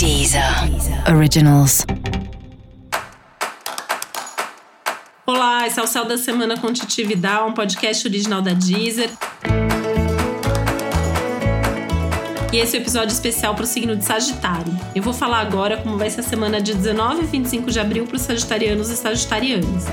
Deezer Originals. Olá, esse é o Céu da Semana com Titi Vidal, um podcast original da Deezer. E esse é o episódio especial para o signo de Sagitário. Eu vou falar agora como vai ser a semana de 19 e 25 de abril para os sagitarianos e sagitarianas.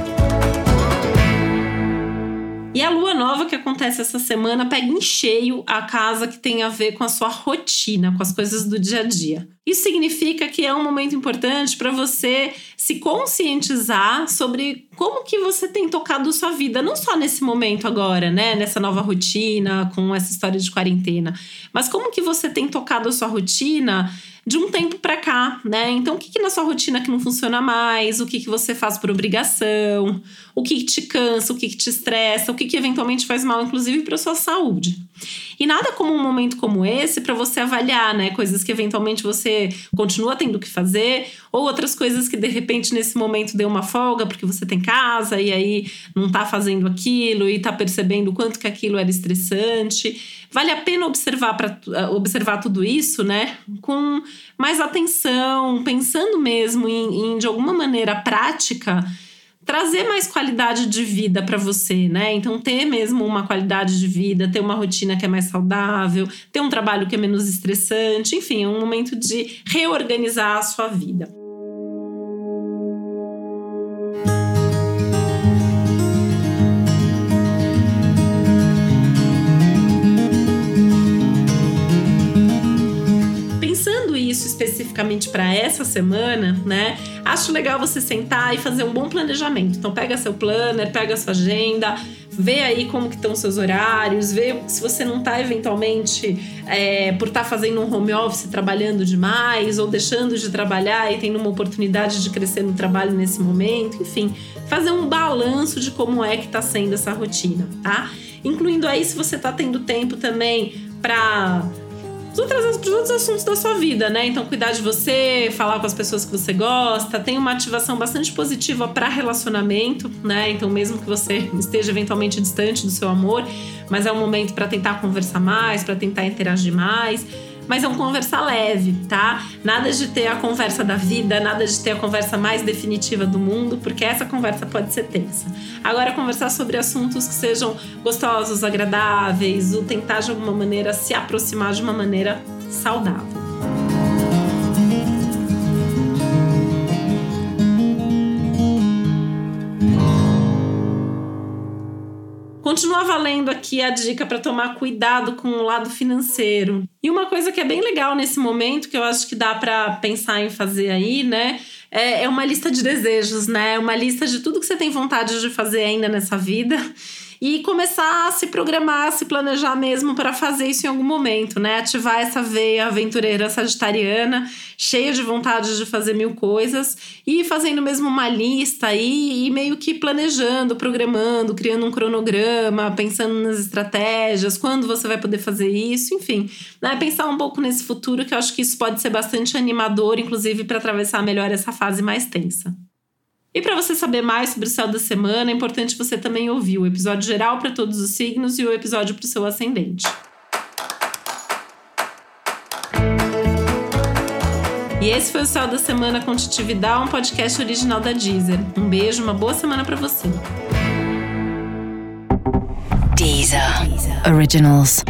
E a lua nova que acontece essa semana pega em cheio a casa que tem a ver com a sua rotina, com as coisas do dia a dia. Isso significa que é um momento importante para você se conscientizar sobre como que você tem tocado sua vida, não só nesse momento agora, né, nessa nova rotina, com essa história de quarentena, mas como que você tem tocado a sua rotina de um tempo para cá, né? Então, o que, que na sua rotina que não funciona mais? O que, que você faz por obrigação? O que, que te cansa? O que, que te estressa? O que, que eventualmente faz mal, inclusive, para sua saúde? E nada como um momento como esse para você avaliar, né? Coisas que eventualmente você continua tendo que fazer, ou outras coisas que de repente nesse momento deu uma folga porque você tem casa e aí não tá fazendo aquilo e tá percebendo o quanto que aquilo era estressante. Vale a pena observar para eh, observar tudo isso, né? Com mais atenção, pensando mesmo em, em de alguma maneira prática trazer mais qualidade de vida para você, né? Então, ter mesmo uma qualidade de vida, ter uma rotina que é mais saudável, ter um trabalho que é menos estressante, enfim, é um momento de reorganizar a sua vida. Especificamente para essa semana, né? Acho legal você sentar e fazer um bom planejamento. Então pega seu planner, pega sua agenda, vê aí como que estão seus horários, vê se você não está eventualmente é, por estar tá fazendo um home office trabalhando demais ou deixando de trabalhar e tendo uma oportunidade de crescer no trabalho nesse momento, enfim, fazer um balanço de como é que está sendo essa rotina, tá? Incluindo aí se você está tendo tempo também para outras, os outros assuntos da sua vida, né? Então, cuidar de você, falar com as pessoas que você gosta, tem uma ativação bastante positiva para relacionamento, né? Então, mesmo que você esteja eventualmente distante do seu amor, mas é um momento para tentar conversar mais, para tentar interagir mais mas é um conversa leve, tá? Nada de ter a conversa da vida, nada de ter a conversa mais definitiva do mundo, porque essa conversa pode ser tensa. Agora, conversar sobre assuntos que sejam gostosos, agradáveis, ou tentar de alguma maneira se aproximar de uma maneira saudável. Continua valendo aqui a dica para tomar cuidado com o lado financeiro. E uma coisa que é bem legal nesse momento, que eu acho que dá para pensar em fazer aí, né? É, é uma lista de desejos, né? Uma lista de tudo que você tem vontade de fazer ainda nessa vida e começar a se programar, a se planejar mesmo para fazer isso em algum momento, né? Ativar essa veia aventureira sagitariana, cheia de vontade de fazer mil coisas e fazendo mesmo uma lista aí e meio que planejando, programando, criando um cronograma, pensando nas estratégias, quando você vai poder fazer isso, enfim, né? Pensar um pouco nesse futuro que eu acho que isso pode ser bastante animador, inclusive para atravessar melhor essa fase mais tensa. E para você saber mais sobre o céu da semana, é importante você também ouvir o episódio geral para todos os signos e o episódio para o seu ascendente. E esse foi o Céu da Semana com Titi Vidal, um podcast original da Deezer. Um beijo, uma boa semana para você. Deezer. Originals.